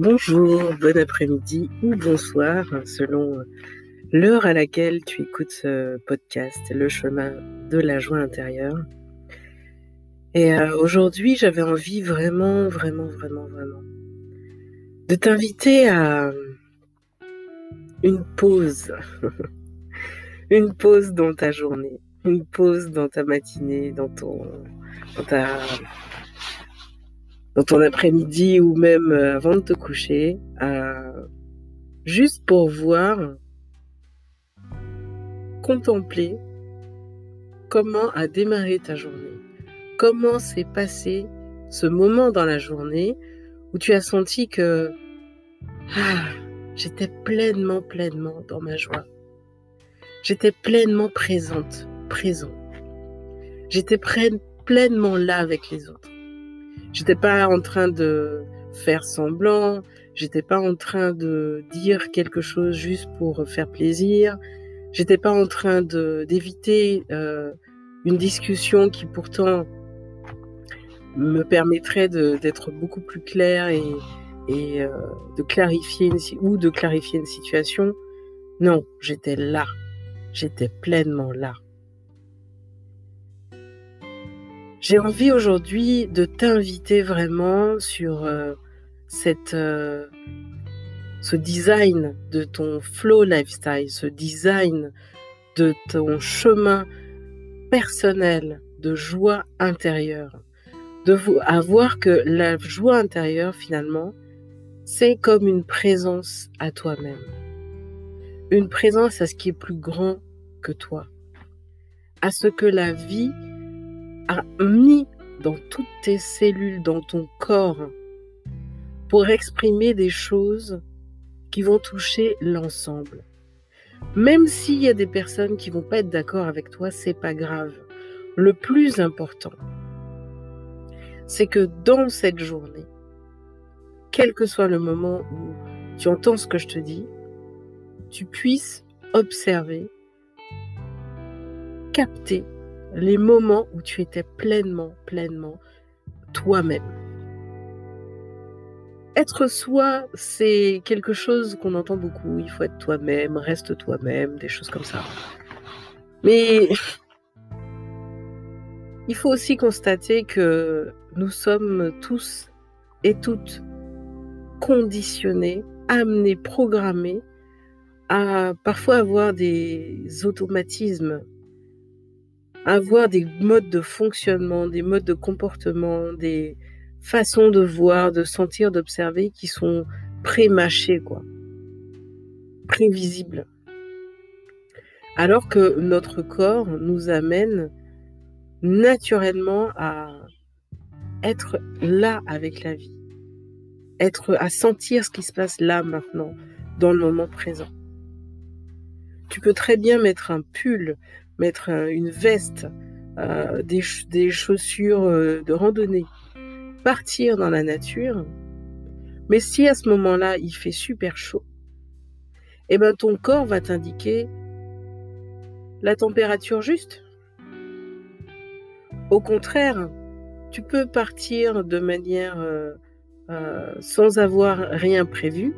Bonjour, bon après-midi ou bonsoir, selon l'heure à laquelle tu écoutes ce podcast, Le chemin de la joie intérieure. Et euh, aujourd'hui, j'avais envie vraiment, vraiment, vraiment, vraiment de t'inviter à une pause. une pause dans ta journée, une pause dans ta matinée, dans ton, dans ta, dans ton après-midi ou même euh, avant de te coucher, euh, juste pour voir, contempler comment a démarré ta journée, comment s'est passé ce moment dans la journée où tu as senti que ah, j'étais pleinement, pleinement dans ma joie. J'étais pleinement présente, présent. J'étais pleinement là avec les autres. J'étais pas en train de faire semblant, j'étais pas en train de dire quelque chose juste pour faire plaisir, j'étais pas en train d'éviter euh, une discussion qui pourtant me permettrait d'être beaucoup plus clair et, et euh, de clarifier une, ou de clarifier une situation. Non, j'étais là, j'étais pleinement là. J'ai envie aujourd'hui de t'inviter vraiment sur euh, cette, euh, ce design de ton flow lifestyle, ce design de ton chemin personnel de joie intérieure. De vous, à voir que la joie intérieure, finalement, c'est comme une présence à toi-même. Une présence à ce qui est plus grand que toi. À ce que la vie mis dans toutes tes cellules, dans ton corps, pour exprimer des choses qui vont toucher l'ensemble. Même s'il y a des personnes qui vont pas être d'accord avec toi, c'est pas grave. Le plus important, c'est que dans cette journée, quel que soit le moment où tu entends ce que je te dis, tu puisses observer, capter les moments où tu étais pleinement, pleinement toi-même. Être soi, c'est quelque chose qu'on entend beaucoup. Il faut être toi-même, reste toi-même, des choses comme ça. Mais il faut aussi constater que nous sommes tous et toutes conditionnés, amenés, programmés à parfois avoir des automatismes avoir des modes de fonctionnement, des modes de comportement, des façons de voir, de sentir, d'observer qui sont pré-mâchés, quoi. Prévisibles. Alors que notre corps nous amène naturellement à être là avec la vie. Être à sentir ce qui se passe là maintenant, dans le moment présent. Tu peux très bien mettre un pull mettre une veste, euh, des, chaussures euh, de randonnée, partir dans la nature. Mais si à ce moment-là, il fait super chaud, eh ben ton corps va t'indiquer la température juste. Au contraire, tu peux partir de manière euh, sans avoir rien prévu.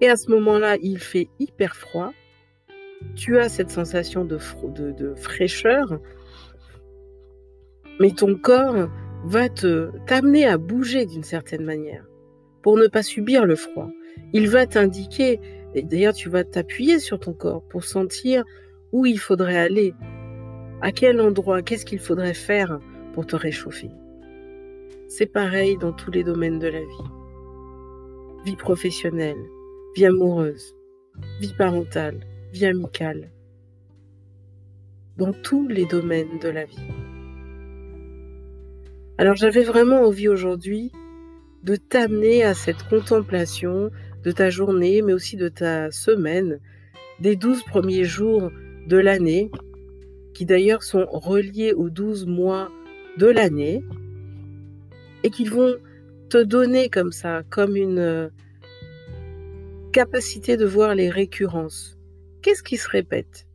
Et à ce moment-là, il fait hyper froid tu as cette sensation de, fraîcheur, mais ton corps va t'amener à bouger d'une certaine manière pour ne pas subir le froid. Il va t'indiquer, et d'ailleurs tu vas t'appuyer sur ton corps pour sentir où il faudrait aller, à quel endroit, qu'est-ce qu'il faudrait faire pour te réchauffer. C'est pareil dans tous les domaines de la vie. Vie professionnelle, vie amoureuse, vie parentale, vie amicale, dans tous les domaines de la vie. Alors j'avais vraiment envie aujourd'hui de t'amener à cette contemplation de ta journée, mais aussi de ta semaine, des douze premiers jours de l'année, qui d'ailleurs sont reliés aux douze mois de l'année, et qui vont te donner comme ça, comme une euh, capacité de voir les récurrences, Qu'est-ce qui se répète?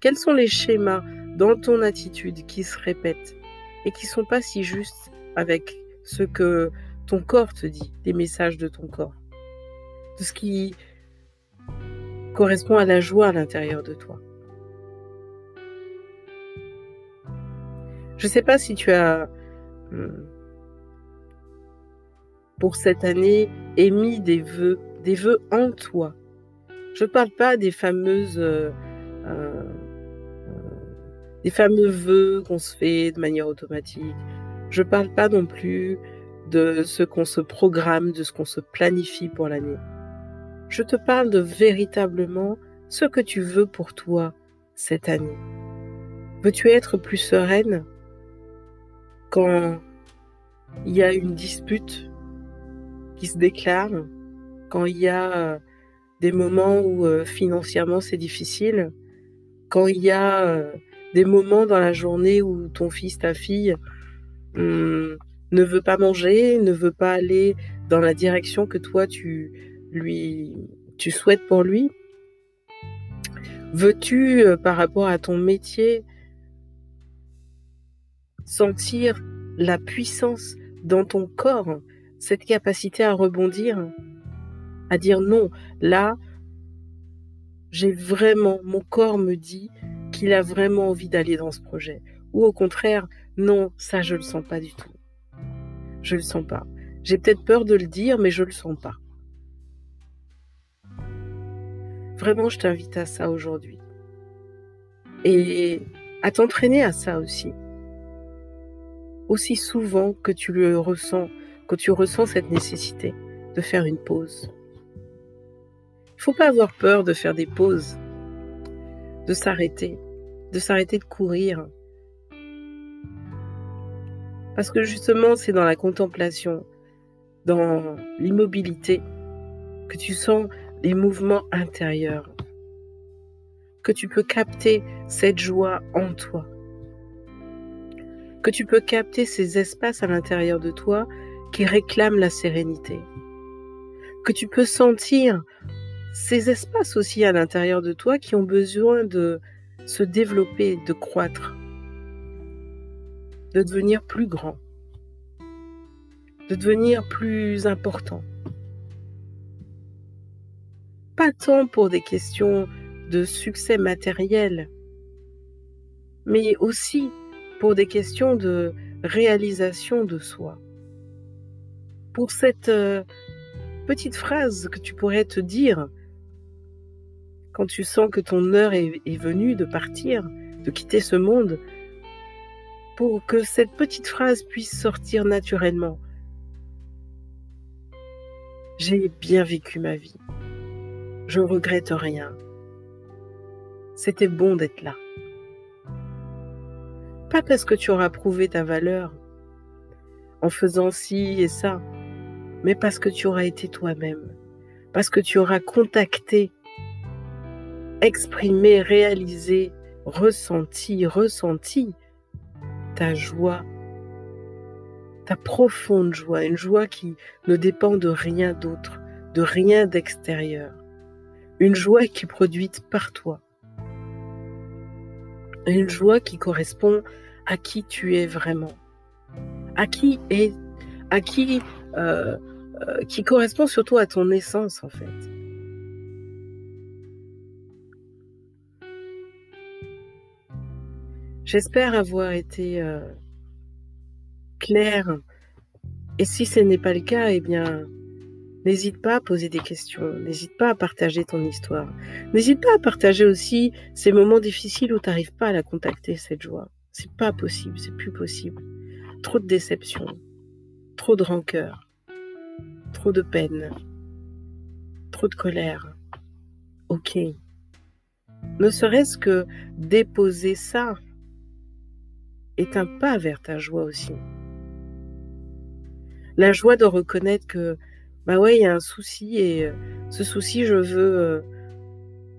Quels sont les schémas dans ton attitude qui se répètent et qui sont pas si justes avec ce que ton corps te dit, les messages de ton corps, de ce qui correspond à la joie à l'intérieur de toi. Je ne sais pas si tu as, hmm, pour cette année, émis des vœux, des vœux en toi. Je ne parle pas des fameuses, euh, euh, des fameux vœux qu'on se fait de manière automatique. Je ne parle pas non plus de ce qu'on se programme, de ce qu'on se planifie pour l'année. Je te parle de véritablement ce que tu veux pour toi cette année. Veux-tu être plus sereine quand il y a une dispute qui se déclare, quand il y a euh, des moments où euh, financièrement c'est difficile, quand il y a euh, des moments dans la journée où ton fils, ta fille, hum, ne veut pas manger, ne veut pas aller dans la direction que toi tu lui tu souhaites pour lui Veux-tu euh, par rapport à ton métier sentir la puissance dans ton corps, cette capacité à rebondir, à dire non, là j'ai vraiment mon corps me dit qu'il a vraiment envie d'aller dans ce projet ou au contraire non, ça je le sens pas du tout. Je le sens pas. J'ai peut-être peur de le dire, mais je le sens pas. Vraiment, je t'invite à ça aujourd'hui. Et à t'entraîner à ça aussi. Aussi souvent que tu le ressens, que tu ressens cette nécessité de faire une pause. Il ne faut pas avoir peur de faire des pauses, de s'arrêter, de s'arrêter de courir, parce que justement, c'est dans la contemplation, dans l'immobilité, que tu sens les mouvements intérieurs, que tu peux capter cette joie en toi, que tu peux capter ces espaces à l'intérieur de toi qui réclament la sérénité, que tu peux sentir ces espaces aussi à l'intérieur de toi qui ont besoin de se développer, de croître de devenir plus grand, de devenir plus important. Pas tant pour des questions de succès matériel, mais aussi pour des questions de réalisation de soi. Pour cette euh, petite phrase que tu pourrais te dire quand tu sens que ton heure est, venue de partir, de quitter ce monde, pour que cette petite phrase puisse sortir naturellement. J'ai bien vécu ma vie. Je regrette rien. C'était bon d'être là. Pas parce que tu auras prouvé ta valeur en faisant ci et ça, mais parce que tu auras été toi-même, parce que tu auras contacté, exprimé, réalisé, ressenti, ressenti ta joie, ta profonde joie, une joie qui ne dépend de rien d'autre, de rien d'extérieur, une joie qui est produite par toi, une joie qui correspond à qui tu es vraiment, à qui est, à qui, euh, euh, qui correspond surtout à ton essence en fait. J'espère avoir été euh, claire. Et si ce n'est pas le cas, eh bien, n'hésite pas à poser des questions, n'hésite pas à partager ton histoire. N'hésite pas à partager aussi ces moments difficiles où tu n'arrives pas à la contacter, cette joie. C'est pas possible, c'est plus possible. Trop de déception, trop de rancœur, trop de peine, trop de colère. Ok. Ne serait-ce que déposer ça est un pas vers ta joie aussi. La joie de reconnaître que, bah ouais, il y a un souci et euh, ce souci, je veux euh,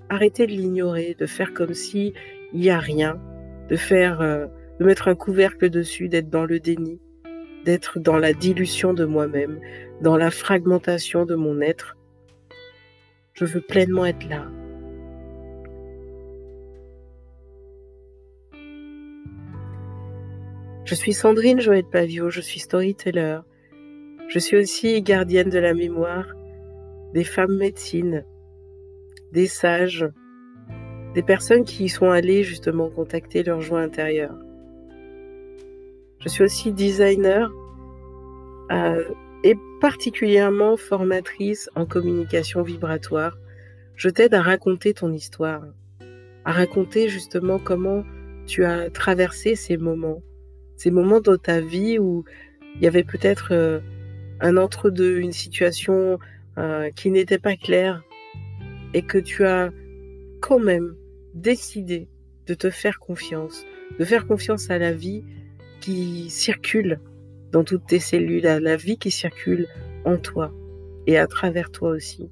arrêter de l'ignorer, de faire comme si il n'y a rien, de faire, euh, de mettre un couvercle dessus, d'être dans le déni, d'être dans la dilution de moi-même, dans la fragmentation de mon être. Je veux pleinement être là, Je suis Sandrine Joël Pavio, je suis storyteller. Je suis aussi gardienne de la mémoire des femmes médecines, des sages, des personnes qui y sont allées justement contacter leur joie intérieure. Je suis aussi designer euh, et particulièrement formatrice en communication vibratoire. Je t'aide à raconter ton histoire, à raconter justement comment tu as traversé ces moments, ces moments dans ta vie où il y avait peut-être euh, un entre-deux, une situation euh, qui n'était pas claire et que tu as quand même décidé de te faire confiance, de faire confiance à la vie qui circule dans toutes tes cellules, à la vie qui circule en toi et à travers toi aussi.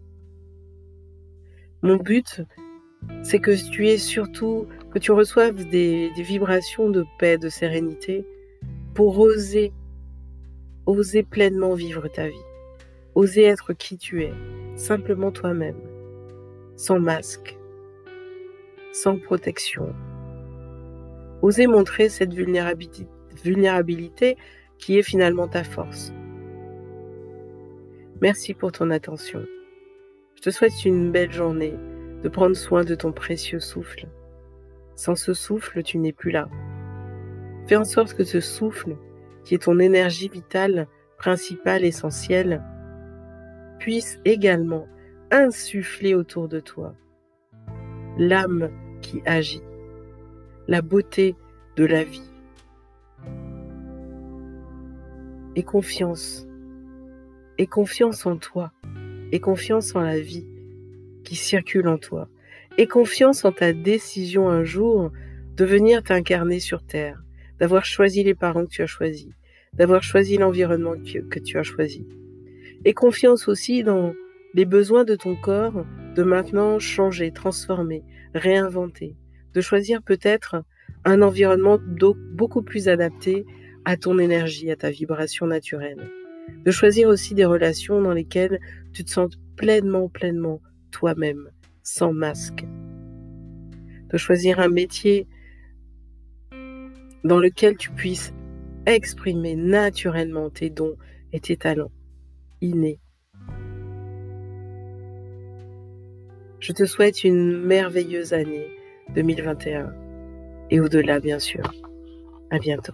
Mon but, c'est que tu aies surtout, que tu reçoives des, des vibrations de paix, de sérénité, pour oser, oser pleinement vivre ta vie, oser être qui tu es, simplement toi-même, sans masque, sans protection. Oser montrer cette vulnérabilité, qui est finalement ta force. Merci pour ton attention. Je te souhaite une belle journée, de prendre soin de ton précieux souffle. Sans ce souffle, tu n'es plus là. Fais en sorte que ce souffle, qui est ton énergie vitale, principale, essentielle, puisse également insuffler autour de toi l'âme qui agit, la beauté de la vie. Et confiance, et confiance en toi, et confiance en la vie qui circule en toi, et confiance en ta décision un jour de venir t'incarner sur Terre, d'avoir choisi les parents que tu as choisis, d'avoir choisi l'environnement que tu as choisi. Et confiance aussi dans les besoins de ton corps de maintenant changer, transformer, réinventer, de choisir peut-être un environnement beaucoup plus adapté à ton énergie, à ta vibration naturelle. De choisir aussi des relations dans lesquelles tu te sens pleinement, pleinement toi-même, sans masque. De choisir un métier dans lequel tu puisses exprimer naturellement tes dons et tes talents innés. Je te souhaite une merveilleuse année 2021 et au-delà, bien sûr. À bientôt.